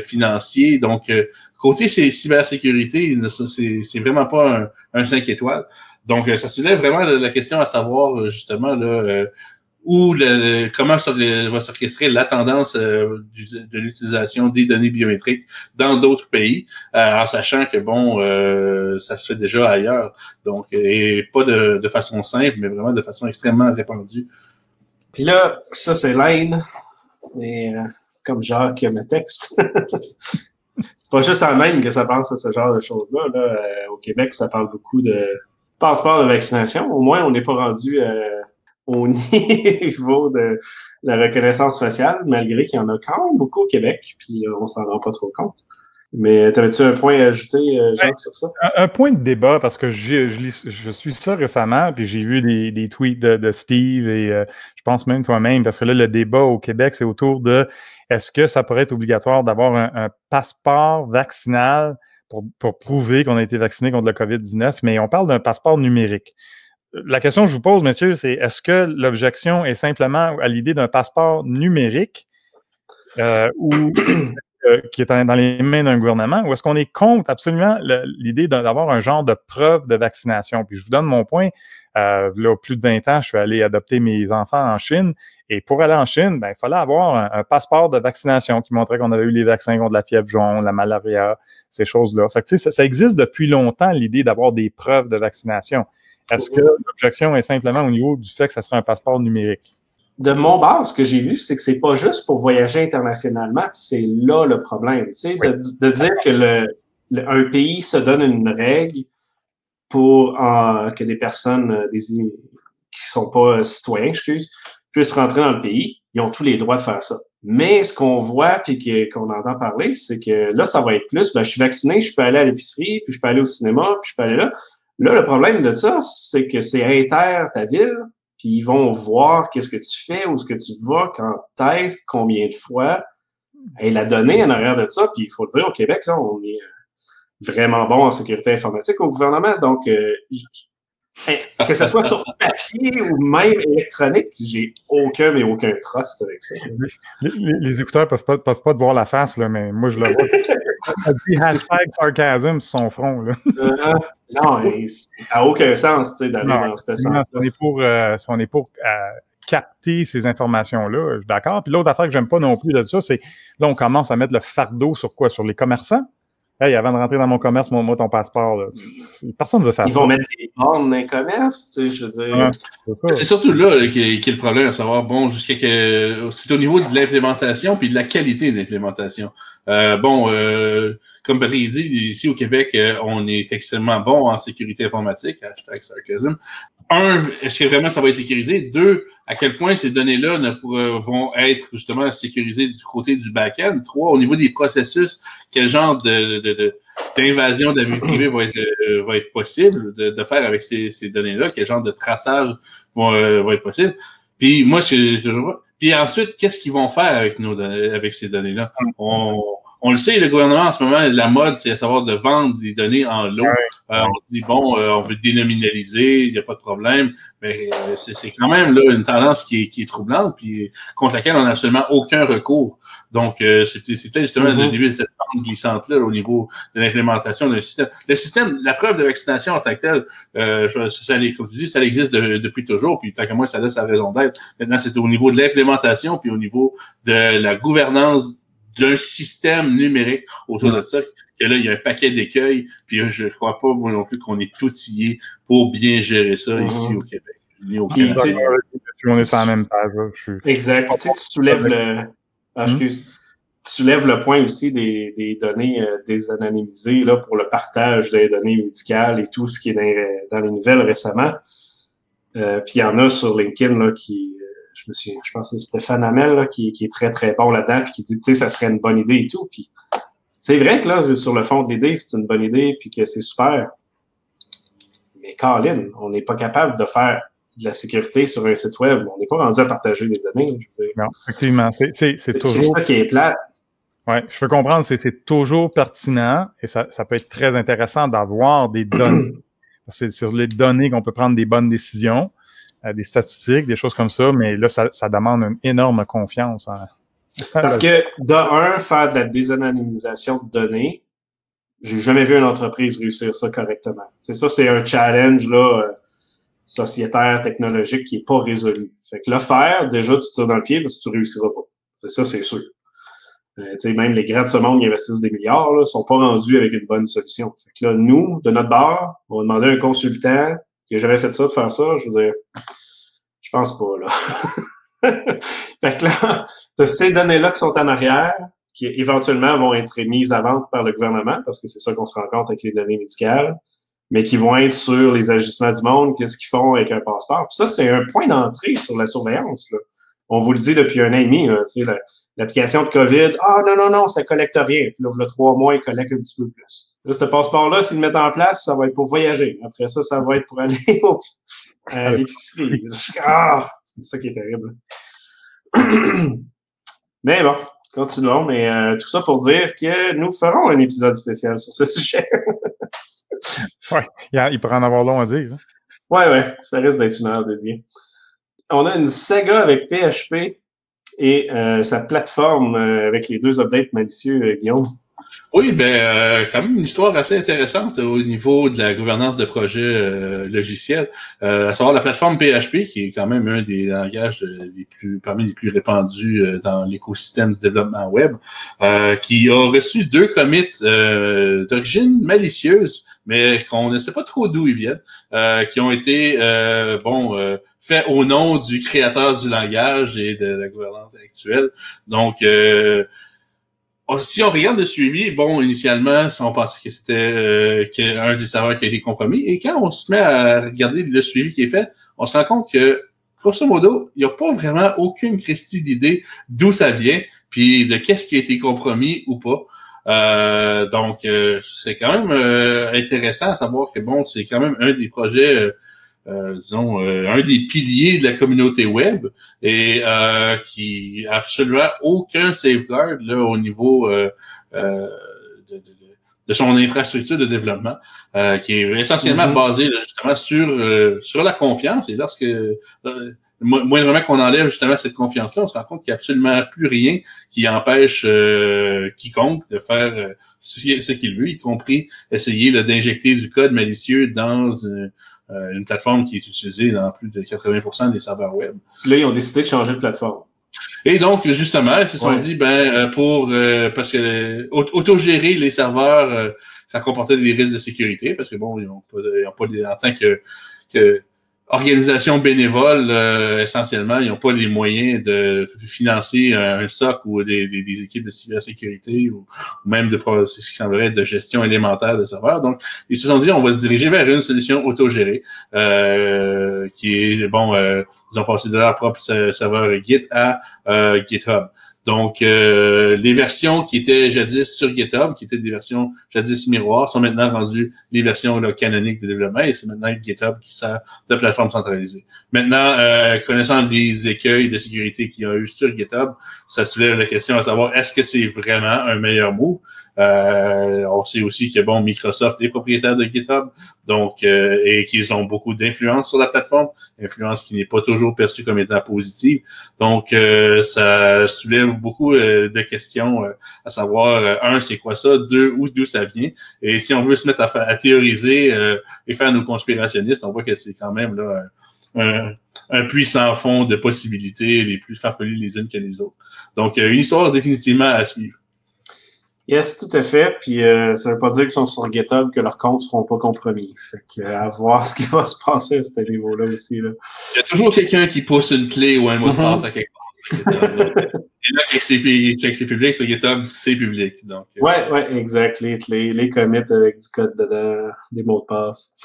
financiers. Donc, côté cybersécurité, c'est vraiment pas un, un 5 étoiles. Donc, ça soulève vraiment la, question à savoir justement là, ou le, comment va s'orchestrer la tendance euh, de l'utilisation des données biométriques dans d'autres pays, euh, en sachant que bon, euh, ça se fait déjà ailleurs, donc et pas de, de, façon simple, mais vraiment de façon extrêmement répandue. Là, ça c'est l'Inde, et comme Jacques me texte. c'est pas juste en Inde que ça pense à ce genre de choses-là. Là. au Québec, ça parle beaucoup de passeport de vaccination. Au moins, on n'est pas rendu au niveau de la reconnaissance faciale, malgré qu'il y en a quand même beaucoup au Québec, puis euh, on s'en rend pas trop compte. Mais t'avais-tu un point à ajouter, euh, Jacques, sur ça? Un, point de débat, parce que je, je, suis ça récemment, puis j'ai vu des, des, tweets de, Steve et euh, je pense même toi-même, parce que là, le débat au Québec, c'est autour de est-ce que ça pourrait être obligatoire d'avoir un, passeport vaccinal pour, pour prouver qu'on a été vacciné contre le COVID-19, mais on parle d'un passeport numérique la question que je vous pose, messieurs, c'est est-ce que l'objection est simplement à l'idée d'un passeport numérique euh, ou euh, qui est dans les mains d'un gouvernement, ou est-ce qu'on est contre absolument l'idée d'avoir un genre de preuve de vaccination? Puis je vous donne mon point. Euh, là, plus de 20 ans, je suis allé adopter mes enfants en Chine. Et pour aller en Chine, ben, il fallait avoir un, passeport de vaccination qui montrait qu'on avait eu les vaccins contre la fièvre jaune, la malaria, ces choses-là. Fait que, ça existe depuis longtemps, l'idée d'avoir des preuves de vaccination. Est-ce que l'objection est simplement au niveau du fait que ça serait un passeport numérique? De mon base, ce que j'ai vu, c'est que c'est pas juste pour voyager internationalement, c'est là le problème. Tu sais, de, dire que le, un pays se donne une règle pour que des personnes euh, des, qui sont pas euh, citoyens, excuse, puissent rentrer dans le pays, ils ont tous les droits de faire ça. Mais ce qu'on voit puis qu'on entend parler, c'est que là, ça va être plus, ben, je suis vacciné, je peux aller à l'épicerie, puis je peux aller au cinéma, puis je peux aller là. Là, le problème de ça, c'est que c'est inter ta ville, puis ils vont voir qu'est-ce que tu fais, où est-ce que tu vas, quand est-ce, combien de fois. Et la donnée en arrière de ça, puis il faut dire, au Québec, là, on est euh, vraiment bon en sécurité informatique au gouvernement. Donc, euh, que ce soit sur papier ou même électronique, j'ai aucun, mais aucun trust avec ça. Les, écouteurs peuvent pas, peuvent pas te voir la face, là, mais moi, je le vois. a dit hashtag sarcasme sur son front. Là. Euh, non, ça n'a aucun sens d'aller dans ce sens. On est pour, euh, on est pour euh, capter ces informations-là, je suis d'accord. Puis l'autre affaire que j'aime pas non plus de ça, c'est là, on commence à mettre le fardeau sur quoi? Sur les commerçants? Hey, avant de rentrer dans mon commerce, montre-moi ton passeport. Là. Personne ne veut faire ça. Ils vont mettre des bornes dans les commerces, tu sais, je veux dire. c'est surtout là qui est, le problème, à savoir, bon, jusqu'à que. C'est au niveau de l'implémentation puis de la qualité de l'implémentation. Euh, bon, euh, comme Patrick dit, ici au Québec, euh, on est extrêmement bon en sécurité informatique, hashtag sarcasm. Un, est-ce que vraiment ça va être sécurisé? Deux, à quel point ces données-là vont être justement sécurisées du côté du back-end? Trois, au niveau des processus, quel genre de, d'invasion de, la vie privée va être, va être possible de, faire avec ces, ces données-là? Quel genre de traçage va, va être possible? Puis moi, je toujours puis ensuite, qu'est-ce qu'ils vont faire avec nos avec ces données-là? On, on le sait, le gouvernement, en ce moment, la mode, c'est à savoir de vendre des données en lot. Euh, on dit, bon, euh, on veut dénominaliser, il n'y a pas de problème, mais euh, c'est quand même là, une tendance qui est, qui est troublante, puis contre laquelle on n'a absolument aucun recours. Donc, c'est peut-être justement le mm-hmm. début de cette pente glissante-là au niveau de l'implémentation d'un système. Le système, la preuve de vaccination en tant que telle, ça, comme tu dis, ça existe depuis toujours, puis tant que moi, ça laisse la raison d'être. Maintenant, c'est au niveau de l'implémentation, puis au niveau de la gouvernance d'un système numérique autour de ça, que là, il y a un paquet d'écueils, puis je ne crois pas, moi non plus, qu'on est outillé pour bien gérer ça ici au Québec. Au Québec. on est sur la même page. Exact. Tu, soulèves le... Ah, mm-hmm. excuse. Tu soulèves le point aussi des, des données euh, désanonymisées là, pour le partage des données médicales et tout ce qui est dans, dans les nouvelles récemment. Euh, puis il y en a sur LinkedIn là, qui, je me souviens, je pense que c'est Stéphane Hamel qui, est très, très bon là-dedans, puis qui dit, tu sais, ça serait une bonne idée et tout. Puis c'est vrai que là, sur le fond de l'idée, c'est une bonne idée, puis que c'est super. Mais Colin, on n'est pas capable de faire de la sécurité sur un site web. On n'est pas rendu à partager les données. Je veux dire. Non, effectivement. C'est toujours. C'est ça qui est plat. Oui, je peux comprendre, c'est toujours pertinent et ça, ça peut être très intéressant d'avoir des données. C'est sur les données qu'on peut prendre des bonnes décisions, des statistiques, des choses comme ça, mais là, ça, demande une énorme confiance. Parce que, de un, faire de la désanonymisation de données, j'ai jamais vu une entreprise réussir ça correctement. C'est ça, c'est un challenge là, euh, sociétaire, technologique qui est pas résolu. Fait que le faire, déjà, tu tires dans le pied parce que tu réussiras pas. Ça, c'est sûr. Euh, même les grands de ce monde qui investissent des milliards ne sont pas rendus avec une bonne solution. Fait que là, nous, de notre bord, on va demander à un consultant qui a fait ça de faire ça. Je veux dire, je pense pas, là. fait que là, as ces données-là qui sont en arrière, qui éventuellement vont être mises à vente par le gouvernement, parce que c'est ça qu'on se rend compte avec les données médicales, mais qui vont être sur les ajustements du monde, qu'est-ce qu'ils font avec un passeport. Puis ça, c'est un point d'entrée sur la surveillance. On vous le dit depuis un an et demi, tu sais, l'application de COVID, ah non, non, non, ça collecte rien. Puis là, le trois mois, il collecte un petit peu plus. Là, ce passeport-là, s'ils le mettent en place, ça va être pour voyager. Après ça, ça va être pour aller au, à l'épicerie. Ah, c'est ça qui est terrible. mais bon, continuons. Mais euh, tout ça pour dire que nous ferons un épisode spécial sur ce sujet. oui, il pourrait en avoir long à dire. Hein. Oui, oui, ça risque d'être une heure dédiée on a une saga avec PHP et euh, sa plateforme euh, avec les deux updates malicieux, euh, Guillaume. Oui, ben quand même une histoire assez intéressante au niveau de la gouvernance de projets logiciels. à savoir la plateforme PHP, qui est quand même un des langages les plus parmi les plus répandus dans l'écosystème du développement web, qui a reçu deux commits d'origine malicieuse, mais qu'on ne sait pas trop d'où ils viennent, qui ont été bon fait au nom du créateur du langage et de la gouvernance actuelle. Donc, euh, si on regarde le suivi, bon, initialement, on pensait que c'était euh, un des serveurs qui a été compromis. Et quand on se met à regarder le suivi qui est fait, on se rend compte que, grosso modo, il n'y a pas vraiment aucune christie d'idée d'où ça vient, puis de qu'est-ce qui a été compromis ou pas. Euh, donc, euh, c'est quand même intéressant à savoir que, bon, c'est quand même un des projets euh, disons, euh, un des piliers de la communauté web et euh, qui a absolument aucun safeguard là, au niveau euh, euh de, de, de, son infrastructure de développement, qui est essentiellement mm-hmm. basé justement sur, sur la confiance. Et lorsque moindrement qu'on enlève justement cette confiance-là, on se rend compte qu'il n'y a absolument plus rien qui empêche quiconque de faire ce qu'il veut, y compris essayer d'injecter du code malicieux dans une euh, une plateforme qui est utilisée dans plus de 80% des serveurs web. Là, ils ont décidé de changer de plateforme. Et donc, justement, ils se sont dit, ben, euh, pour euh, parce que autogérer les serveurs, ça comportait des risques de sécurité, parce que bon, ils n'ont pas, ils ont pas en tant que, que organisations bénévoles, euh, essentiellement, ils n'ont pas les moyens de financer un, SOC ou des, des, équipes de cybersécurité ou, même de ce qui semblerait de gestion élémentaire de serveurs. Donc, ils se sont dit, on va se diriger vers une solution autogérée euh, qui est, bon, euh, ils ont passé de leur propre serveur Git à euh, GitHub. Donc, euh, les versions qui étaient jadis sur GitHub, qui étaient des versions jadis miroirs, sont maintenant rendues les versions canoniques de développement et c'est maintenant GitHub qui sert de plateforme centralisée. Maintenant, euh, connaissant les écueils de sécurité qu'il y a eu sur GitHub, ça soulève la question à savoir est-ce que c'est vraiment un meilleur move? Euh, on sait aussi que bon, Microsoft est propriétaire de GitHub, donc euh, et qu'ils ont beaucoup d'influence sur la plateforme, influence qui n'est pas toujours perçue comme étant positive. Donc, euh, ça soulève beaucoup de questions, à savoir un, c'est quoi ça, deux, où d'où ça vient? Et si on veut se mettre à, à théoriser et faire nos conspirationnistes, on voit que c'est quand même là un, un puissant fond de possibilités, les plus farfelues les unes que les autres. Donc, une histoire définitivement à suivre. Yes, tout à fait. Puis euh, ça veut pas dire qu'ils sont sur GitHub que leurs comptes seront pas compromis. Fait que à voir ce qui va se passer à ce niveau-là aussi. Là. Il y a toujours quelqu'un qui pousse une clé ou un mot de mm-hmm. passe à quelque part. Et là, que c'est public sur GitHub, c'est public. Donc, euh... Ouais, ouais, exact. Les, les, les commits avec du code dedans, des mots de passe.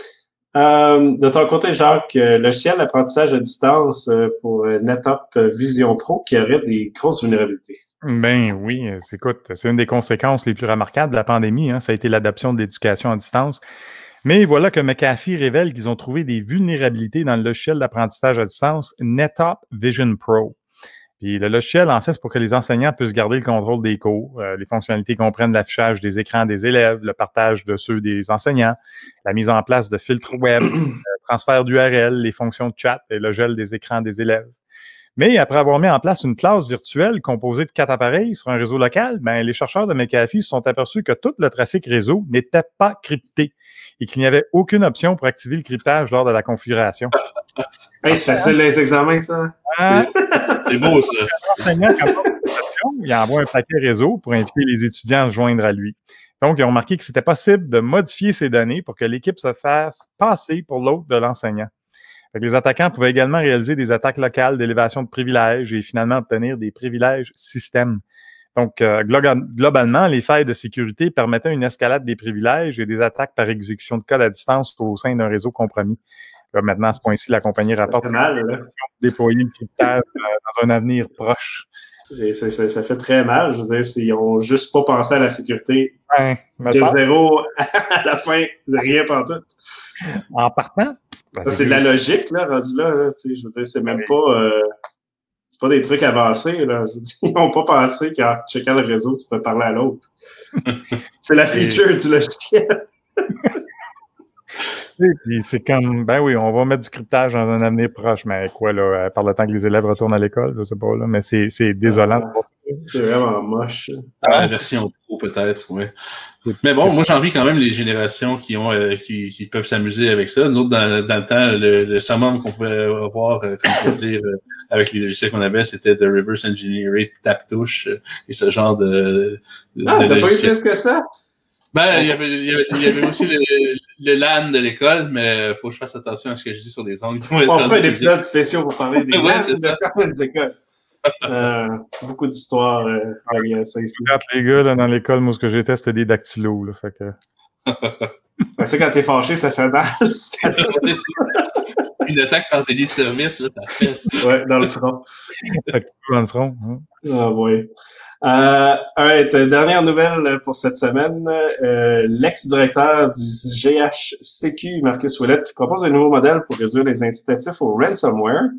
Euh, de ton côté, Jacques, euh, le chien d'apprentissage à distance euh, pour NetApp Vision Pro qui aurait des grosses vulnérabilités. Ben oui, écoute, c'est une des conséquences les plus remarquables de la pandémie. Hein, ça a été l'adoption de l'éducation à distance. Mais voilà que McAfee révèle qu'ils ont trouvé des vulnérabilités dans le logiciel d'apprentissage à distance NetApp Vision Pro. Puis le logiciel, en fait, c'est pour que les enseignants puissent garder le contrôle des cours. Euh, les fonctionnalités comprennent l'affichage des écrans des élèves, le partage de ceux des enseignants, la mise en place de filtres web, le transfert d'URL, les fonctions de chat et le gel des écrans des élèves. Mais après avoir mis en place une classe virtuelle composée de quatre appareils sur un réseau local, ben, les chercheurs de McAfee se sont aperçus que tout le trafic réseau n'était pas crypté et qu'il n'y avait aucune option pour activer le cryptage lors de la configuration. Hey, c'est facile les examens, ça. Ah, C'est beau, ça. l'enseignant, quand il pose une question, il envoie un paquet réseau pour inviter les étudiants à se joindre à lui. Donc, ils ont remarqué que c'était possible de modifier ces données pour que l'équipe se fasse passer pour l'autre de l'enseignant. Les attaquants pouvaient également réaliser des attaques locales d'élévation de privilèges et finalement obtenir des privilèges système. Donc, euh, glo- globalement, les failles de sécurité permettaient une escalade des privilèges et des attaques par exécution de code à distance au sein d'un réseau compromis. Là, maintenant, à ce point-ci, la compagnie rapporte mal, là. déployer le cryptage euh, dans un avenir proche. Ça, ça- ça fait très mal. Je veux dire, s'ils ont juste pas pensé à la sécurité. Ouais, De zéro à la fin, rien pas tout. en partant, c'est de la logique, là, rendu là. là, je veux dire, c'est même pas. euh, c'est pas des trucs avancés, là. Je veux dire, ils n'ont pas pensé qu'en checkant le réseau, tu peux parler à l'autre. c'est la feature du logiciel. Puis c'est comme, ben oui, on va mettre du cryptage dans un avenir proche, mais quoi, là, euh, par le temps que les élèves retournent à l'école, je sais pas, là, mais c'est, c'est désolant. de voir ça. C'est vraiment moche. Ah, la version pro, peut-être, ouais. Mais bon, moi, j'envie quand même les générations qui ont euh, qui, qui peuvent s'amuser avec ça. Nous autres, dans, dans le temps, le, le summum qu'on pouvait avoir euh, comme plaisir euh, avec les logiciels qu'on avait, c'était de reverse engineering, tap-touche euh, et ce genre de, de Ah, t'as pas eu plus que ça? Ben, il y avait, il y avait, il y avait aussi le, le LAN de l'école, mais faut que je fasse attention à ce que je dis sur les ongles. On fera un épisode spécial pour parler des Ouais, de certaines écoles. Euh, beaucoup d'histoires euh, reliées à ça ici. Quand les gars, là, dans l'école, moi, ce que j'étais, c'était des dactylos, là, fait que... Ben, ça, quand t'es fâché, ça fait mal. Une attaque par délit de service, là, ça fait ça. ouais, dans le front. dans le front. hein. Ah oui. Euh, alright, euh, dernière nouvelle pour cette semaine. Euh, L'ex-directeur du GHCQ, Marcus Ouellet, qui propose un nouveau modèle pour réduire les incitatifs au ransomware.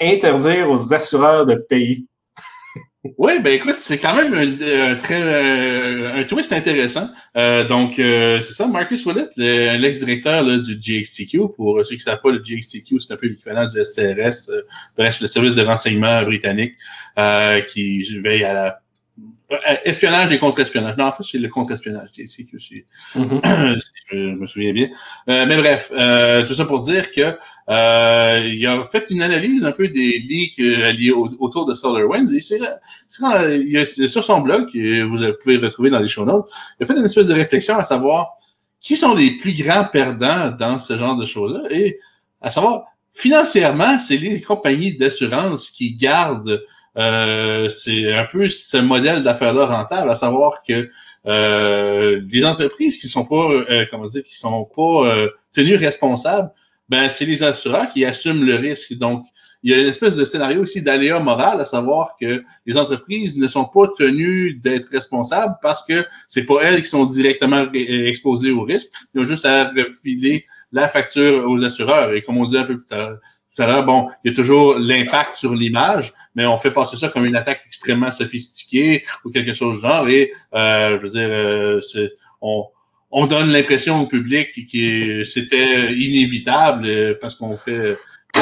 Interdire aux assureurs de payer. Oui, ben écoute, c'est quand même un, un très euh, un twist intéressant. Euh, donc, euh, c'est ça, Marcus Willett, le- l'ex-directeur du GXTQ. Pour ceux qui ne savent pas, le GXTQ, c'est un peu l'équivalent du SCRS, euh, bref, le service de renseignement britannique euh, qui veille à la euh, espionnage et contre-espionnage. Non, en fait, c'est le contre-espionnage, GXTQ, c'est Mhm. si je me souviens bien. Euh, mais bref, euh, tout ça pour dire que euh, il a fait une analyse un peu des leaks euh, liés au- autour de SolarWinds. Et c'est sur son blog que vous pouvez retrouver dans les show notes. Il a fait une espèce de réflexion à savoir qui sont les plus grands perdants dans ce genre de choses-là et à savoir financièrement, c'est les compagnies d'assurance qui gardent euh, c'est un peu ce modèle d'affaires-là rentable, à savoir que euh, les entreprises qui sont pas, euh, comment dire, qui sont pas euh, tenues responsables, ben c'est les assureurs qui assument le risque. Donc, il y a une espèce de scénario aussi d'aléa moral, à savoir que les entreprises ne sont pas tenues d'être responsables parce que c'est pas elles qui sont directement exposées au risque. Ils ont juste à refiler la facture aux assureurs. Et comme on dit un peu plus tard, tout à l'heure, bon, il y a toujours l'impact sur l'image, mais on fait passer ça comme une attaque extrêmement sophistiquée ou quelque chose du genre. Et euh, je veux dire, euh, c'est- on, on donne l'impression au public que c'était inévitable euh, parce qu'on fait euh, on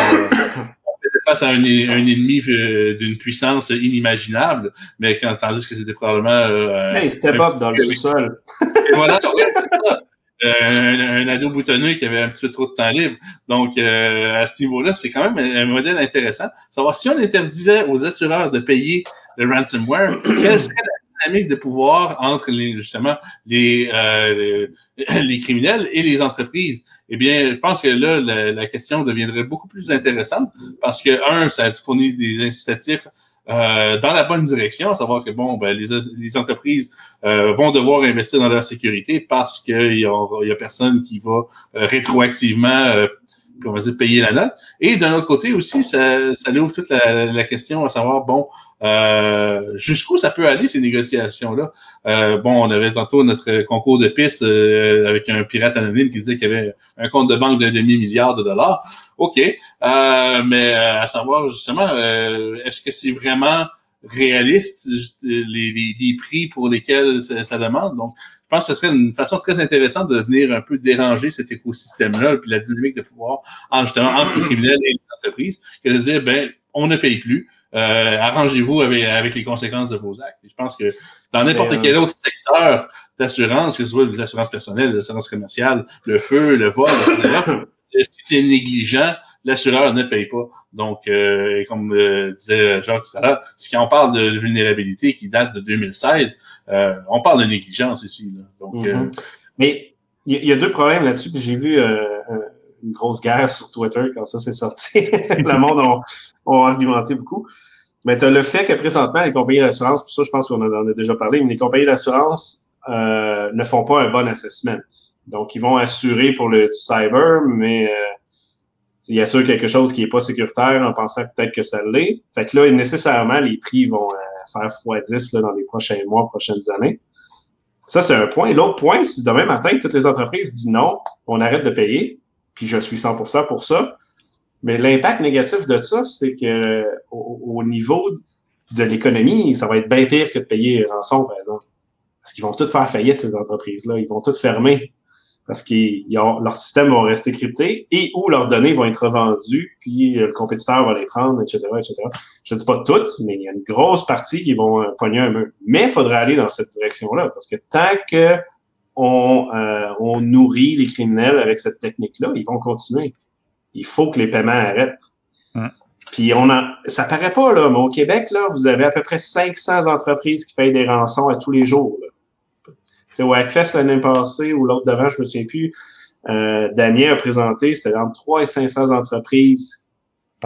faisait face à un, un ennemi euh, d'une puissance inimaginable, mais quand, tandis que c'était probablement euh, Hey, step un up dans le sous-sol. voilà, ouais, c'est ça. Euh, un, un ado boutonneux qui avait un petit peu trop de temps libre. Donc, euh, à ce niveau-là, c'est quand même un, modèle intéressant. Savoir si on interdisait aux assureurs de payer le ransomware, quelle serait la dynamique de pouvoir entre les, justement les, euh, les, les criminels et les entreprises? Eh bien, je pense que là, la, la question deviendrait beaucoup plus intéressante parce que, un, ça fournit des incitatifs euh, dans la bonne direction, à savoir que, bon, ben, les, les entreprises euh, vont devoir investir dans leur sécurité parce qu'il y a, a personne qui va euh, rétroactivement euh, va dire, payer la note. Et d'un autre côté aussi, ça, ça ouvre toute la, la, question à savoir, bon, euh, jusqu'où ça peut aller, ces négociations-là? Euh, bon, on avait tantôt notre concours de pistes euh, avec un pirate anonyme qui disait qu'il y avait un compte de banque d'un demi-milliard de dollars. OK. Euh, mais à savoir, justement, est-ce que c'est vraiment réaliste les, les, les, prix pour lesquels ça, ça demande? Donc, je pense que ce serait une façon très intéressante de venir un peu déranger cet écosystème-là, puis la dynamique de pouvoir, justement, entre les criminels et les entreprises, que de dire, ben, on ne paye plus, euh, arrangez-vous avec, avec, les conséquences de vos actes. je pense que dans n'importe euh, quel autre secteur d'assurance, que ce soit les assurances personnelles, les assurances commerciales, le feu, le vol, etc., si c'est négligent, l'assureur ne paye pas. Donc, euh, comme euh, disait Jacques tout à l'heure, si on parle de vulnérabilité qui date de 2016, euh, on parle de négligence ici. Là. Donc, mm-hmm. Mais il y, a deux problèmes là-dessus. J'ai vu une grosse guerre sur Twitter quand ça s'est sorti. le monde a, argumenté beaucoup. Mais tu as le fait que présentement, les compagnies d'assurance, pour ça, je pense qu'on en a déjà parlé, mais les compagnies d'assurance ne font pas un bon assessment. Donc, ils vont assurer pour le cyber, mais il y a sûr quelque chose qui n'est pas sécuritaire en pensant peut-être que ça l'est. Fait que là, nécessairement, les prix vont euh, faire x10 là, dans les prochains mois, prochaines années. Ça, c'est un point. L'autre point, si demain matin, toutes les entreprises disent non, on arrête de payer, puis je suis 100% pour ça, mais l'impact négatif de ça, c'est que au, niveau de l'économie, ça va être bien pire que de payer rançon, par exemple. Parce qu'ils vont toutes faire faillite, ces entreprises-là. Ils vont toutes fermer parce que leurs systèmes vont rester cryptés et où leurs données vont être revendues, puis le compétiteur va les prendre, etc., etc. Je ne dis pas toutes, mais il y a une grosse partie qui vont euh, pogner un mur. Mais il faudrait aller dans cette direction-là, parce que tant que on, euh, on nourrit les criminels avec cette technique-là, ils vont continuer. Il faut que les paiements arrêtent. Puis on a, ça paraît pas, là, mais au Québec, là, vous avez à peu près 500 entreprises qui payent des rançons à tous les jours. Là sais, au Hackfest l'année passée ou l'autre d'avant, je me souviens plus, euh, Damien a présenté, c'était entre 3 et 500 entreprises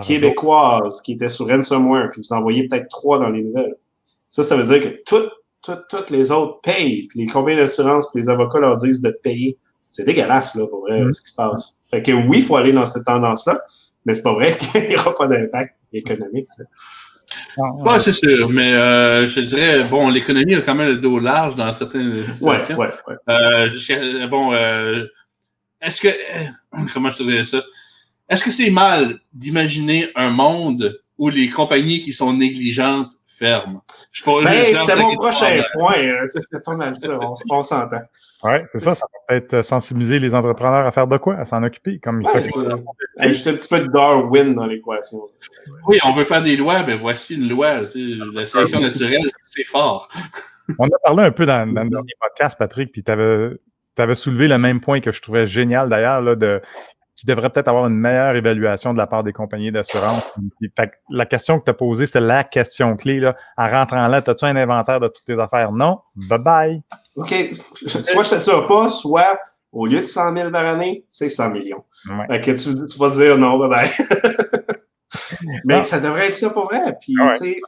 québécoises qui étaient sur ransomware, puis vous envoyez peut-être trois dans les nouvelles. Ça, ça veut dire que toutes, toutes, toutes les autres payent, les compagnies d'assurance, puis les avocats leur disent de payer. C'est dégueulasse, là, pour vrai, mm. ce qui se passe. Fait que oui, il faut aller dans cette tendance-là, mais c'est pas vrai qu'il n'y aura pas d'impact économique. Là. Oui, c'est sûr, mais euh, je dirais, bon, l'économie a quand même le dos large dans certaines situations. Ouais, ouais, euh, bon, euh, est-ce que, comment je te dirais ça? Est-ce que c'est mal d'imaginer un monde où les compagnies qui sont négligentes ferment? Ben, c'était mon prochain point. C'était pas mal ça. On, s'entend. Oui, c'est ça. Ça va peut-être sensibiliser les entrepreneurs à faire de quoi? À s'en occuper. Comme ça. Ajouter un petit peu de Darwin dans l'équation. Oui, on veut faire des lois, mais voici une loi. la sélection naturelle, c'est fort. on a parlé un peu dans, dans le dernier podcast, Patrick, puis tu avais, avais, soulevé le même point que je trouvais génial d'ailleurs, de qui devrait peut-être avoir une meilleure évaluation de la part des compagnies d'assurance. La question que tu as posée, c'est la question clé. Là. En rentrant là, as-tu un inventaire de toutes tes affaires? Non. Bye-bye. OK. Soit je t'assure pas, soit au lieu de 100 000 par année, c'est 100 millions. Ouais. que tu, tu, vas dire non, bye-bye. Mais ça devrait être ça pour vrai. Puis, tu sais,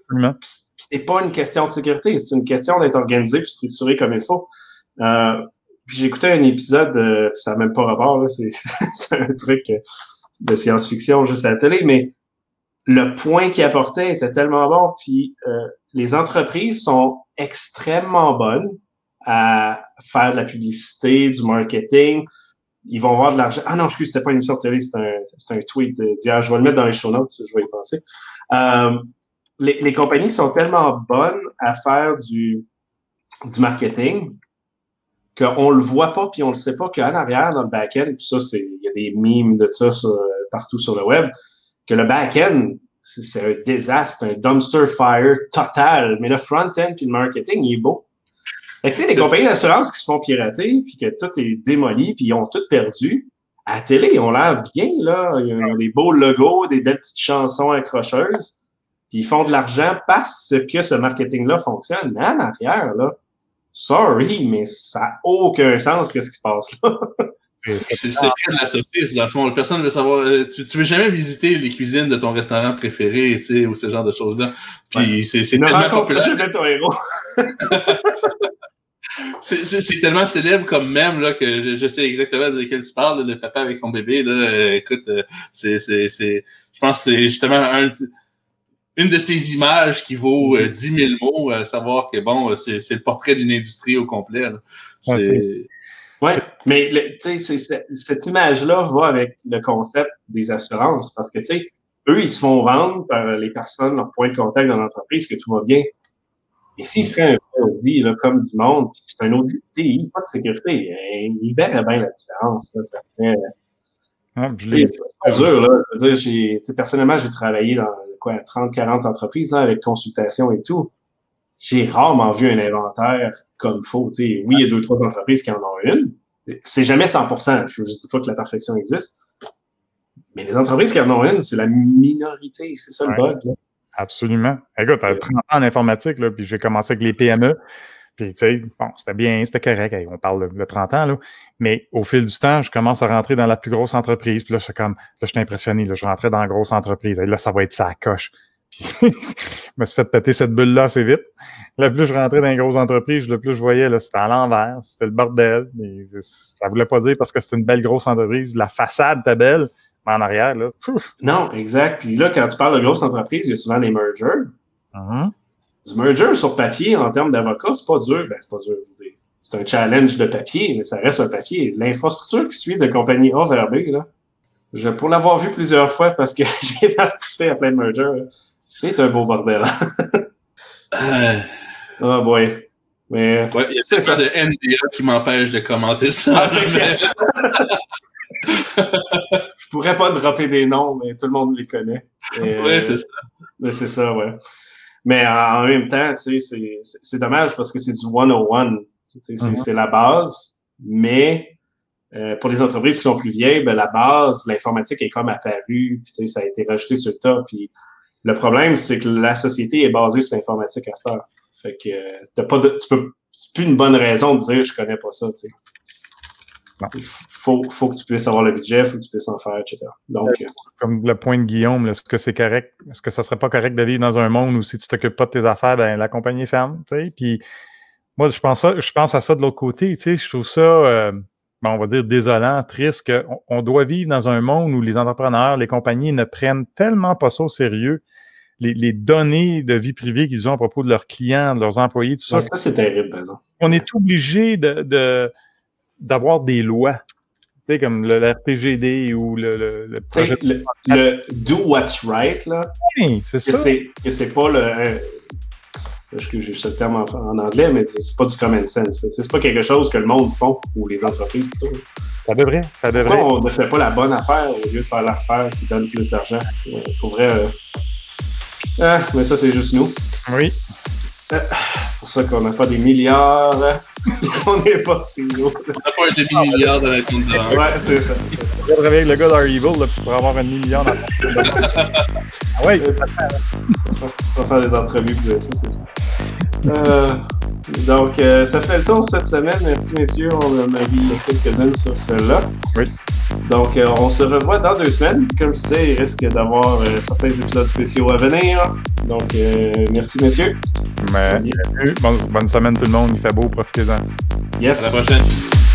c'est pas une question de sécurité, c'est une question d'être organisé et structuré comme il faut. Euh, puis écouté un épisode, euh, ça n'a même pas rapport, c'est un truc euh, de science-fiction juste à la télé, mais le point qu'il apportait était tellement bon. Puis euh, les entreprises sont extrêmement bonnes à faire de la publicité, du marketing. Ils vont avoir de l'argent. Ah non, excuse, c'était pas une émission de télé, c'est un, un tweet d'hier. Je vais le mettre dans les show notes, je vais y penser. les, les compagnies sont tellement bonnes à faire du, du marketing qu'on le voit pas puis on le sait pas qu'en arrière dans le back-end, puis ça c'est il y a des memes de ça partout sur le web, que le back-end c'est un désastre, un dumpster fire total, mais le front-end puis le marketing il est beau. tu sais les compagnies d'assurance qui se font pirater puis que tout est démoli puis ils ont tout perdu. À la télé, ils ont l'air bien là, ils ont des beaux logos, des belles petites chansons accrocheuses. Puis ils font de l'argent parce que ce marketing-là fonctionne. Mais en arrière, là, sorry, mais ça n'a aucun sens qu'est-ce qui se passe là? c'est le secret de la saucisse, dans le fond. Personne ne veut savoir. Euh, tu, tu veux jamais visiter les cuisines de ton restaurant préféré, tu sais, ou ce genre de choses-là. Puis c'est tellement populaire. ton héros. C'est tellement célèbre comme même là, que je, sais exactement de quel tu parles, le papa avec son bébé. Là, euh, écoute, euh, c'est, je pense que c'est justement une de ces images qui vaut 10 mm. 000 mots, à savoir que bon, c'est le portrait d'une industrie au complet. Oui, mais cette image-là va avec le concept des assurances parce que, tu sais, eux, ils se font vendre par les personnes, leur point de contact dans l'entreprise, que tout va bien. Mais s'ils feraient un audit là, comme du monde, puis c'est un audit de TI, pas de sécurité, hein, ils verraient bien la différence. Là, ça fait, ah, c'est pas dur, là. Je veux dire, personnellement, j'ai travaillé dans quoi, 30-40 entreprises avec consultation et tout. J'ai rarement vu un inventaire comme sais, Oui, il y a deux, trois entreprises qui en ont une. C'est jamais 100% Je ne dis pas que la perfection existe. Mais les entreprises qui en ont une, c'est la minorité. C'est ça le bug. Là. Absolument. Écoute, t'as 30 ans en informatique, là, puis j'ai commencé avec les PME. Puis, tu sais, bon, c'était bien, c'était correct. on parle de, 30 ans, là. Mais au fil du temps, je commence à rentrer dans la plus grosse entreprise. Puis là, je suis comme, là, je suis impressionné. Là, je rentrais dans la grosse entreprise. Et là, ça va être ça coche. Puis, je me suis fait péter cette bulle-là assez vite. Le plus je rentrais dans les grosses entreprises, le plus je voyais, là, c'était à l'envers. C'était le bordel. Mais ça voulait pas dire parce que c'était une belle grosse entreprise. La façade était belle, en arrière, là. Non, exact. Puis là, quand tu parles de grosses entreprises, il y a souvent des mergers. Uh-huh. Du merger sur papier, en termes d'avocat, c'est pas dur. Ben, c'est pas dur, je veux dire. C'est un challenge de papier, mais ça reste un papier. L'infrastructure qui suit de compagnie A vers B, là, je, pour l'avoir vu plusieurs fois parce que j'ai participé à plein de mergers, c'est un beau bordel. euh... Oh boy. Mais, ouais, il y a ça de NDA qui m'empêche de commenter ça. Ah, je pourrais pas dropper des noms, mais tout le monde les connaît. Oui, c'est ça. c'est ça, ouais. Mais en même temps, tu sais, c'est dommage parce que c'est du 101. Tu sais, C'est la base, mais euh, pour les entreprises qui sont plus vieilles, ben, la base, l'informatique est comme apparue, puis tu sais, ça a été rajouté sur le tas. Puis le problème, c'est que la société est basée sur l'informatique à cette heure. Fait que t'as pas de, tu peux, c'est plus une bonne raison de dire je connais pas ça, tu sais. Il faut, faut que tu puisses avoir le budget, il faut que tu puisses en faire, etc. Donc, euh, Comme le point de Guillaume, est-ce que c'est correct? Est-ce que ça serait pas correct de vivre dans un monde où si tu t'occupes pas de tes affaires, ben la compagnie ferme, tu sais? Puis moi, je pense, ça, je pense à ça de l'autre côté, tu sais, je trouve ça, euh, ben, on va dire, désolant, triste, qu'on on doit vivre dans un monde où les entrepreneurs, les compagnies ne prennent tellement pas ça au sérieux. Les, données de vie privée qu'ils ont à propos de leurs clients, de leurs employés, tout ça. ça, c'est terrible, par exemple. On est obligé de d'avoir des lois. Tu sais, comme le, RPGD ou le, le, le projet. Le, le, do what's right, là. Oui, c'est ça. Que c'est pas le. Euh, que j'ai ce terme en, anglais, mais c'est pas du common sense. C'est pas quelque chose que le monde font, ou les entreprises plutôt. Ça devrait, ça devrait. Pourquoi on ne fait pas la bonne affaire au lieu de faire l'affaire qui donne plus d'argent? Pour vrai. Euh... Ah, mais ça, c'est juste nous. Oui. Euh, c'est pour ça qu'on n'a pas des milliards et qu'on n'est pas si gros. On n'a pas un demi-milliard dans la compte de Ouais, c'est ça. On va travailler avec le gars d'Ar-Evil pour avoir un milliard dans la compte Ah ouais, on va faire des entrevues pour ça, c'est ça. Euh, donc, euh, ça fait le tour cette semaine. Merci, messieurs. On en a vu quelques-unes sur celle-là. Oui. Donc, euh, on se revoit dans deux semaines. Comme je disais, il risque d'avoir certains épisodes spéciaux à venir. Donc, merci, messieurs. Mais, bonne, bonne semaine tout le monde. Il fait beau. Profitez-en. Yes. À la prochaine.